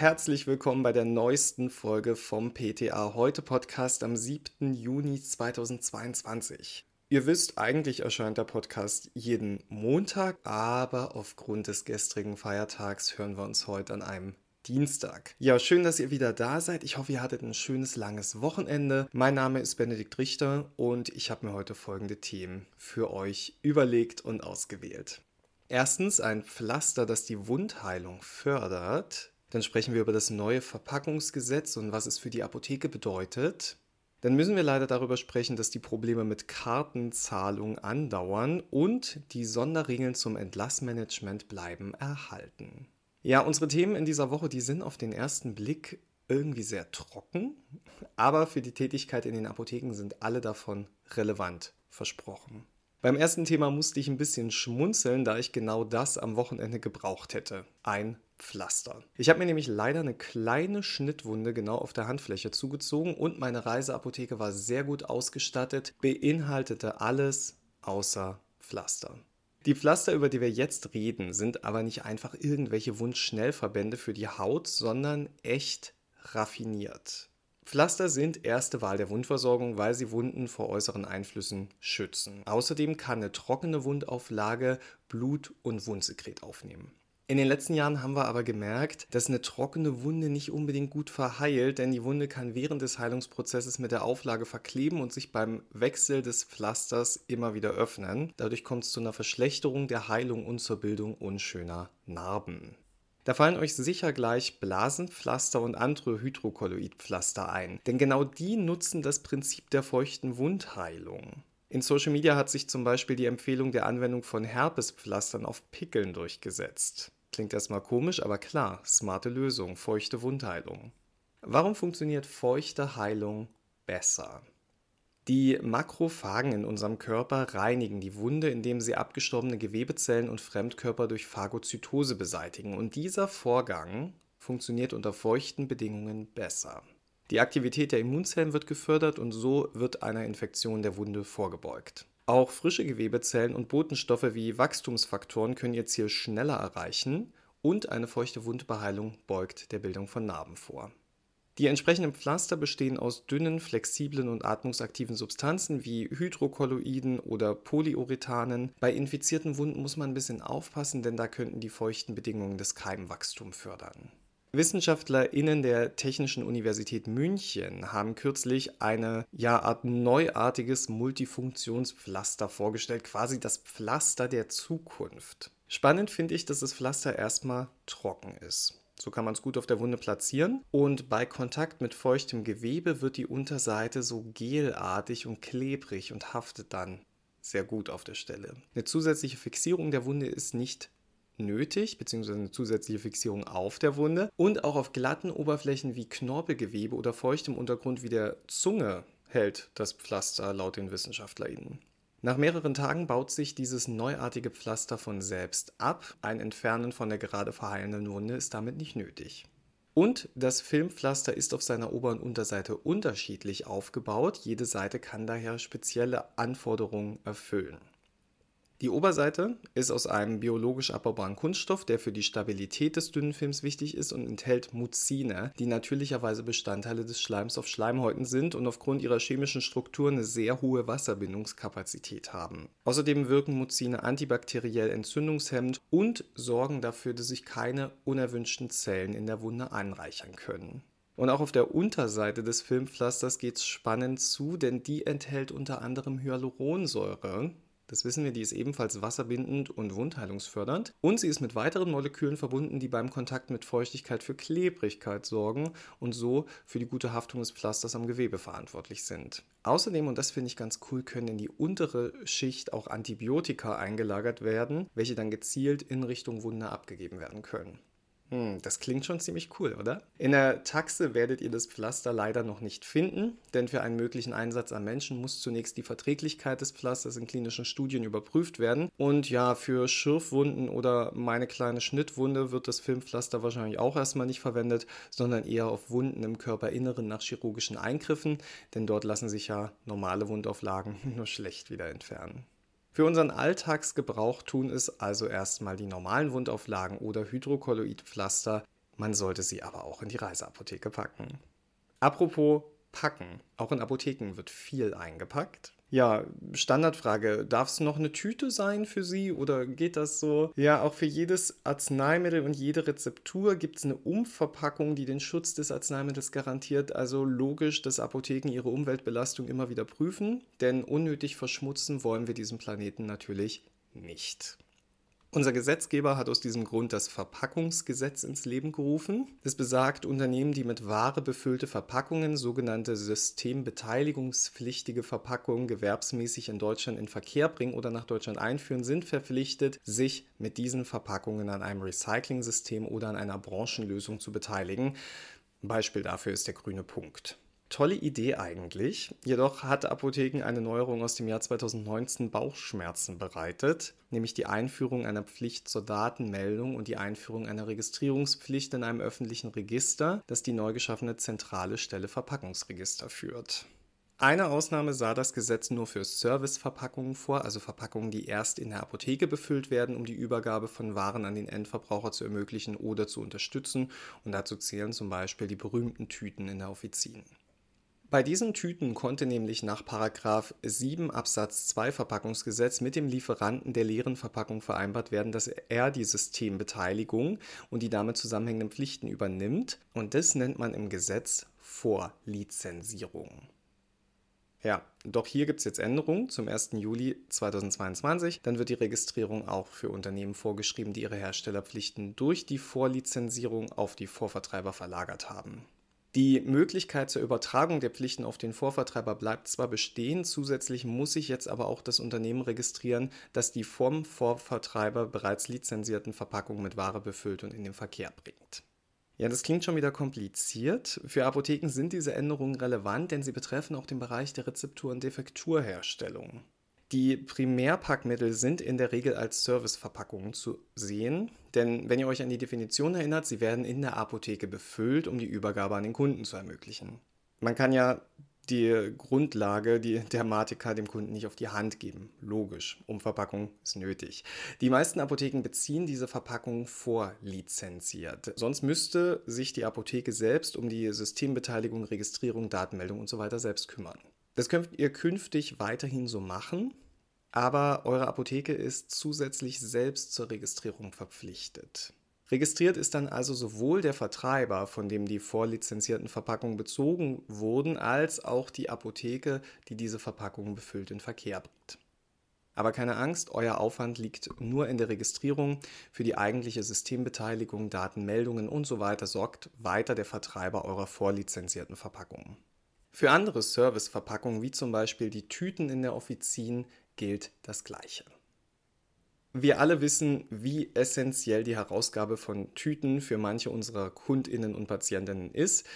herzlich willkommen bei der neuesten Folge vom PTA Heute Podcast am 7. Juni 2022. Ihr wisst, eigentlich erscheint der Podcast jeden Montag, aber aufgrund des gestrigen Feiertags hören wir uns heute an einem Dienstag. Ja, schön, dass ihr wieder da seid. Ich hoffe, ihr hattet ein schönes langes Wochenende. Mein Name ist Benedikt Richter und ich habe mir heute folgende Themen für euch überlegt und ausgewählt. Erstens ein Pflaster, das die Wundheilung fördert. Dann sprechen wir über das neue Verpackungsgesetz und was es für die Apotheke bedeutet. Dann müssen wir leider darüber sprechen, dass die Probleme mit Kartenzahlung andauern und die Sonderregeln zum Entlassmanagement bleiben erhalten. Ja, unsere Themen in dieser Woche, die sind auf den ersten Blick irgendwie sehr trocken, aber für die Tätigkeit in den Apotheken sind alle davon relevant versprochen. Beim ersten Thema musste ich ein bisschen schmunzeln, da ich genau das am Wochenende gebraucht hätte. Ein Pflaster. Ich habe mir nämlich leider eine kleine Schnittwunde genau auf der Handfläche zugezogen und meine Reiseapotheke war sehr gut ausgestattet, beinhaltete alles außer Pflaster. Die Pflaster, über die wir jetzt reden, sind aber nicht einfach irgendwelche Wundschnellverbände für die Haut, sondern echt raffiniert. Pflaster sind erste Wahl der Wundversorgung, weil sie Wunden vor äußeren Einflüssen schützen. Außerdem kann eine trockene Wundauflage Blut und Wundsekret aufnehmen. In den letzten Jahren haben wir aber gemerkt, dass eine trockene Wunde nicht unbedingt gut verheilt, denn die Wunde kann während des Heilungsprozesses mit der Auflage verkleben und sich beim Wechsel des Pflasters immer wieder öffnen. Dadurch kommt es zu einer Verschlechterung der Heilung und zur Bildung unschöner Narben. Da fallen euch sicher gleich Blasenpflaster und andere Hydrokolloidpflaster ein, denn genau die nutzen das Prinzip der feuchten Wundheilung. In Social Media hat sich zum Beispiel die Empfehlung der Anwendung von Herpespflastern auf Pickeln durchgesetzt. Klingt erstmal komisch, aber klar, smarte Lösung, feuchte Wundheilung. Warum funktioniert feuchte Heilung besser? Die Makrophagen in unserem Körper reinigen die Wunde, indem sie abgestorbene Gewebezellen und Fremdkörper durch Phagozytose beseitigen. Und dieser Vorgang funktioniert unter feuchten Bedingungen besser. Die Aktivität der Immunzellen wird gefördert und so wird einer Infektion der Wunde vorgebeugt. Auch frische Gewebezellen und Botenstoffe wie Wachstumsfaktoren können ihr Ziel schneller erreichen und eine feuchte Wundbeheilung beugt der Bildung von Narben vor. Die entsprechenden Pflaster bestehen aus dünnen, flexiblen und atmungsaktiven Substanzen wie Hydrokolloiden oder Polyurethanen. Bei infizierten Wunden muss man ein bisschen aufpassen, denn da könnten die feuchten Bedingungen das Keimwachstum fördern. WissenschaftlerInnen der Technischen Universität München haben kürzlich eine ja Art neuartiges Multifunktionspflaster vorgestellt, quasi das Pflaster der Zukunft. Spannend finde ich, dass das Pflaster erstmal trocken ist. So kann man es gut auf der Wunde platzieren. Und bei Kontakt mit feuchtem Gewebe wird die Unterseite so gelartig und klebrig und haftet dann sehr gut auf der Stelle. Eine zusätzliche Fixierung der Wunde ist nicht nötig, beziehungsweise eine zusätzliche Fixierung auf der Wunde. Und auch auf glatten Oberflächen wie Knorpelgewebe oder feuchtem Untergrund wie der Zunge hält das Pflaster laut den WissenschaftlerInnen. Nach mehreren Tagen baut sich dieses neuartige Pflaster von selbst ab. Ein Entfernen von der gerade verheilenden Wunde ist damit nicht nötig. Und das Filmpflaster ist auf seiner Ober- und Unterseite unterschiedlich aufgebaut. Jede Seite kann daher spezielle Anforderungen erfüllen. Die Oberseite ist aus einem biologisch abbaubaren Kunststoff, der für die Stabilität des dünnen Films wichtig ist und enthält Muzine, die natürlicherweise Bestandteile des Schleims auf Schleimhäuten sind und aufgrund ihrer chemischen Struktur eine sehr hohe Wasserbindungskapazität haben. Außerdem wirken Muzine antibakteriell entzündungshemmend und sorgen dafür, dass sich keine unerwünschten Zellen in der Wunde anreichern können. Und auch auf der Unterseite des Filmpflasters geht es spannend zu, denn die enthält unter anderem Hyaluronsäure, das wissen wir, die ist ebenfalls wasserbindend und wundheilungsfördernd. Und sie ist mit weiteren Molekülen verbunden, die beim Kontakt mit Feuchtigkeit für Klebrigkeit sorgen und so für die gute Haftung des Pflasters am Gewebe verantwortlich sind. Außerdem, und das finde ich ganz cool, können in die untere Schicht auch Antibiotika eingelagert werden, welche dann gezielt in Richtung Wunde abgegeben werden können. Hm, das klingt schon ziemlich cool, oder? In der Taxe werdet ihr das Pflaster leider noch nicht finden, denn für einen möglichen Einsatz am Menschen muss zunächst die Verträglichkeit des Pflasters in klinischen Studien überprüft werden. Und ja, für Schürfwunden oder meine kleine Schnittwunde wird das Filmpflaster wahrscheinlich auch erstmal nicht verwendet, sondern eher auf Wunden im Körperinneren nach chirurgischen Eingriffen, denn dort lassen sich ja normale Wundauflagen nur schlecht wieder entfernen. Für unseren Alltagsgebrauch tun es also erstmal die normalen Wundauflagen oder Hydrokolloidpflaster. man sollte sie aber auch in die Reiseapotheke packen. Apropos packen, auch in Apotheken wird viel eingepackt. Ja, Standardfrage. Darf es noch eine Tüte sein für Sie oder geht das so? Ja, auch für jedes Arzneimittel und jede Rezeptur gibt es eine Umverpackung, die den Schutz des Arzneimittels garantiert. Also logisch, dass Apotheken ihre Umweltbelastung immer wieder prüfen, denn unnötig verschmutzen wollen wir diesen Planeten natürlich nicht. Unser Gesetzgeber hat aus diesem Grund das Verpackungsgesetz ins Leben gerufen. Es besagt, Unternehmen, die mit Ware befüllte Verpackungen, sogenannte systembeteiligungspflichtige Verpackungen, gewerbsmäßig in Deutschland in Verkehr bringen oder nach Deutschland einführen, sind verpflichtet, sich mit diesen Verpackungen an einem Recycling-System oder an einer Branchenlösung zu beteiligen. Beispiel dafür ist der grüne Punkt. Tolle Idee eigentlich. Jedoch hat Apotheken eine Neuerung aus dem Jahr 2019 Bauchschmerzen bereitet, nämlich die Einführung einer Pflicht zur Datenmeldung und die Einführung einer Registrierungspflicht in einem öffentlichen Register, das die neu geschaffene zentrale Stelle Verpackungsregister führt. Eine Ausnahme sah das Gesetz nur für Serviceverpackungen vor, also Verpackungen, die erst in der Apotheke befüllt werden, um die Übergabe von Waren an den Endverbraucher zu ermöglichen oder zu unterstützen. Und dazu zählen zum Beispiel die berühmten Tüten in der Offizin. Bei diesen Tüten konnte nämlich nach 7 Absatz 2 Verpackungsgesetz mit dem Lieferanten der leeren Verpackung vereinbart werden, dass er die Systembeteiligung und die damit zusammenhängenden Pflichten übernimmt. Und das nennt man im Gesetz Vorlizenzierung. Ja, doch hier gibt es jetzt Änderungen zum 1. Juli 2022. Dann wird die Registrierung auch für Unternehmen vorgeschrieben, die ihre Herstellerpflichten durch die Vorlizenzierung auf die Vorvertreiber verlagert haben. Die Möglichkeit zur Übertragung der Pflichten auf den Vorvertreiber bleibt zwar bestehen, zusätzlich muss sich jetzt aber auch das Unternehmen registrieren, das die vom Vorvertreiber bereits lizenzierten Verpackungen mit Ware befüllt und in den Verkehr bringt. Ja, das klingt schon wieder kompliziert. Für Apotheken sind diese Änderungen relevant, denn sie betreffen auch den Bereich der Rezeptur- und Defekturherstellung. Die Primärpackmittel sind in der Regel als Serviceverpackungen zu sehen, denn wenn ihr euch an die Definition erinnert, sie werden in der Apotheke befüllt, um die Übergabe an den Kunden zu ermöglichen. Man kann ja die Grundlage, die Dermatika dem Kunden nicht auf die Hand geben. Logisch, Umverpackung ist nötig. Die meisten Apotheken beziehen diese Verpackung vorlizenziert. Sonst müsste sich die Apotheke selbst um die Systembeteiligung, Registrierung, Datenmeldung und so selbst kümmern. Das könnt ihr künftig weiterhin so machen, aber eure Apotheke ist zusätzlich selbst zur Registrierung verpflichtet. Registriert ist dann also sowohl der Vertreiber, von dem die vorlizenzierten Verpackungen bezogen wurden, als auch die Apotheke, die diese Verpackungen befüllt in Verkehr bringt. Aber keine Angst, euer Aufwand liegt nur in der Registrierung. Für die eigentliche Systembeteiligung, Datenmeldungen und so weiter sorgt weiter der Vertreiber eurer vorlizenzierten Verpackungen. Für andere Serviceverpackungen, wie zum Beispiel die Tüten in der Offizin, gilt das Gleiche. Wir alle wissen, wie essentiell die Herausgabe von Tüten für manche unserer Kundinnen und Patientinnen ist.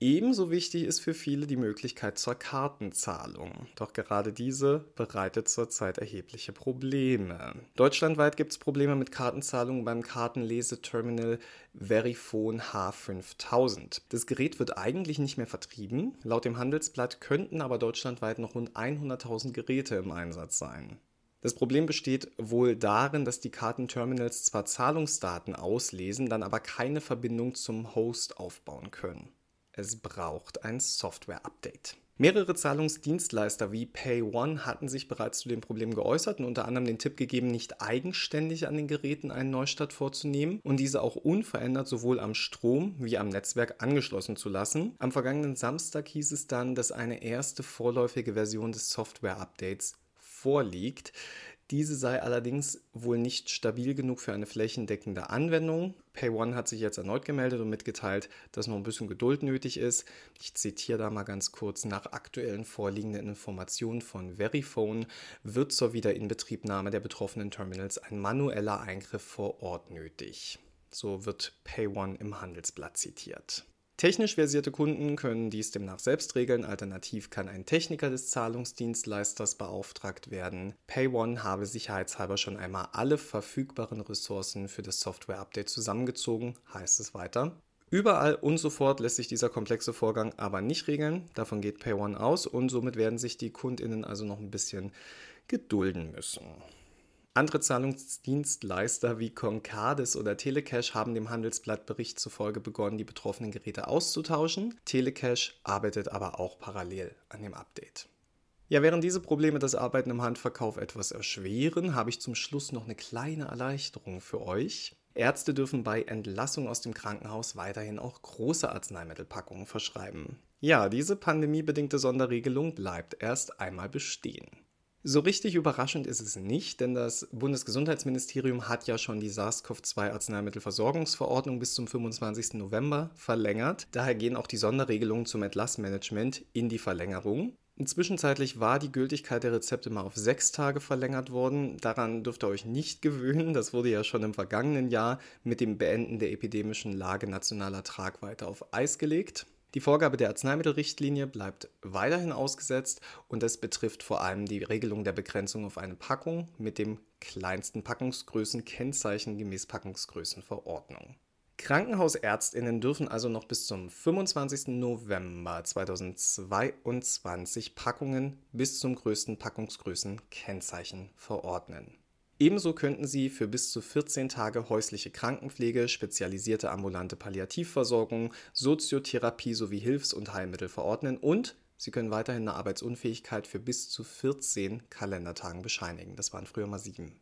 Ebenso wichtig ist für viele die Möglichkeit zur Kartenzahlung. Doch gerade diese bereitet zurzeit erhebliche Probleme. Deutschlandweit gibt es Probleme mit Kartenzahlungen beim Kartenleseterminal Verifone H5000. Das Gerät wird eigentlich nicht mehr vertrieben. Laut dem Handelsblatt könnten aber deutschlandweit noch rund 100.000 Geräte im Einsatz sein. Das Problem besteht wohl darin, dass die Kartenterminals zwar Zahlungsdaten auslesen, dann aber keine Verbindung zum Host aufbauen können. Es braucht ein Software-Update. Mehrere Zahlungsdienstleister wie PayOne hatten sich bereits zu dem Problem geäußert und unter anderem den Tipp gegeben, nicht eigenständig an den Geräten einen Neustart vorzunehmen und diese auch unverändert sowohl am Strom wie am Netzwerk angeschlossen zu lassen. Am vergangenen Samstag hieß es dann, dass eine erste vorläufige Version des Software-Updates vorliegt. Diese sei allerdings wohl nicht stabil genug für eine flächendeckende Anwendung. PayOne hat sich jetzt erneut gemeldet und mitgeteilt, dass noch ein bisschen Geduld nötig ist. Ich zitiere da mal ganz kurz. Nach aktuellen vorliegenden Informationen von Verifone wird zur Wiederinbetriebnahme der betroffenen Terminals ein manueller Eingriff vor Ort nötig. So wird PayOne im Handelsblatt zitiert. Technisch versierte Kunden können dies demnach selbst regeln, alternativ kann ein Techniker des Zahlungsdienstleisters beauftragt werden. PayOne habe sicherheitshalber schon einmal alle verfügbaren Ressourcen für das Software-Update zusammengezogen, heißt es weiter. Überall und sofort lässt sich dieser komplexe Vorgang aber nicht regeln, davon geht PayOne aus und somit werden sich die Kundinnen also noch ein bisschen gedulden müssen. Andere Zahlungsdienstleister wie Concardis oder Telecash haben dem Handelsblattbericht zufolge begonnen, die betroffenen Geräte auszutauschen. Telecash arbeitet aber auch parallel an dem Update. Ja, während diese Probleme das Arbeiten im Handverkauf etwas erschweren, habe ich zum Schluss noch eine kleine Erleichterung für euch. Ärzte dürfen bei Entlassung aus dem Krankenhaus weiterhin auch große Arzneimittelpackungen verschreiben. Ja, diese pandemiebedingte Sonderregelung bleibt erst einmal bestehen. So richtig überraschend ist es nicht, denn das Bundesgesundheitsministerium hat ja schon die SARS-CoV-2-Arzneimittelversorgungsverordnung bis zum 25. November verlängert. Daher gehen auch die Sonderregelungen zum Entlassmanagement in die Verlängerung. Zwischenzeitlich war die Gültigkeit der Rezepte mal auf sechs Tage verlängert worden. Daran dürft ihr euch nicht gewöhnen. Das wurde ja schon im vergangenen Jahr mit dem Beenden der epidemischen Lage nationaler Tragweite auf Eis gelegt. Die Vorgabe der Arzneimittelrichtlinie bleibt weiterhin ausgesetzt und es betrifft vor allem die Regelung der Begrenzung auf eine Packung mit dem kleinsten Packungsgrößenkennzeichen gemäß Packungsgrößenverordnung. Krankenhausärztinnen dürfen also noch bis zum 25. November 2022 Packungen bis zum größten Packungsgrößenkennzeichen verordnen. Ebenso könnten sie für bis zu 14 Tage häusliche Krankenpflege, spezialisierte ambulante Palliativversorgung, Soziotherapie sowie Hilfs- und Heilmittel verordnen und sie können weiterhin eine Arbeitsunfähigkeit für bis zu 14 Kalendertagen bescheinigen. Das waren früher mal sieben.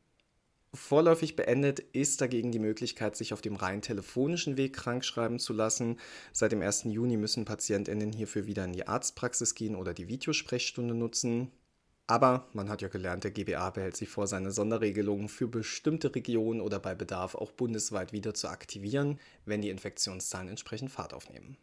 Vorläufig beendet ist dagegen die Möglichkeit, sich auf dem rein telefonischen Weg krankschreiben zu lassen. Seit dem 1. Juni müssen PatientInnen hierfür wieder in die Arztpraxis gehen oder die Videosprechstunde nutzen. Aber man hat ja gelernt, der GBA behält sich vor, seine Sonderregelungen für bestimmte Regionen oder bei Bedarf auch bundesweit wieder zu aktivieren, wenn die Infektionszahlen entsprechend Fahrt aufnehmen.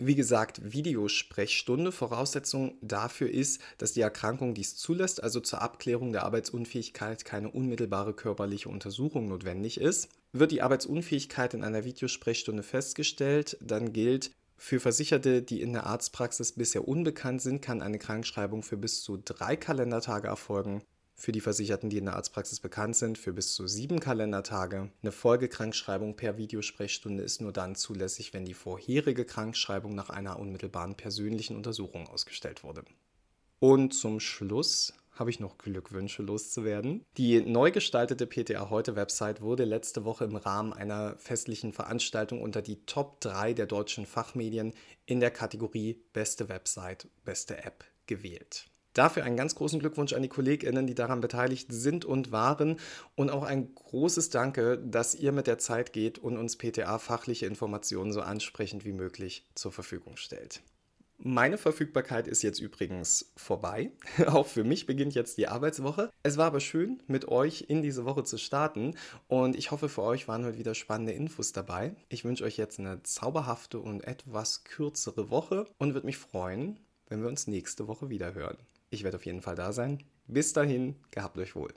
Wie gesagt, Videosprechstunde. Voraussetzung dafür ist, dass die Erkrankung dies zulässt, also zur Abklärung der Arbeitsunfähigkeit keine unmittelbare körperliche Untersuchung notwendig ist. Wird die Arbeitsunfähigkeit in einer Videosprechstunde festgestellt, dann gilt, für Versicherte, die in der Arztpraxis bisher unbekannt sind, kann eine Krankschreibung für bis zu drei Kalendertage erfolgen. Für die Versicherten, die in der Arztpraxis bekannt sind, für bis zu sieben Kalendertage. Eine Folgekrankschreibung per Videosprechstunde ist nur dann zulässig, wenn die vorherige Krankschreibung nach einer unmittelbaren persönlichen Untersuchung ausgestellt wurde. Und zum Schluss habe ich noch Glückwünsche loszuwerden. Die neu gestaltete PTA Heute Website wurde letzte Woche im Rahmen einer festlichen Veranstaltung unter die Top 3 der deutschen Fachmedien in der Kategorie Beste Website, beste App gewählt. Dafür einen ganz großen Glückwunsch an die KollegInnen, die daran beteiligt sind und waren. Und auch ein großes Danke, dass ihr mit der Zeit geht und uns PTA fachliche Informationen so ansprechend wie möglich zur Verfügung stellt. Meine Verfügbarkeit ist jetzt übrigens vorbei. Auch für mich beginnt jetzt die Arbeitswoche. Es war aber schön, mit euch in diese Woche zu starten und ich hoffe, für euch waren heute wieder spannende Infos dabei. Ich wünsche euch jetzt eine zauberhafte und etwas kürzere Woche und würde mich freuen, wenn wir uns nächste Woche wieder hören. Ich werde auf jeden Fall da sein. Bis dahin, gehabt euch wohl.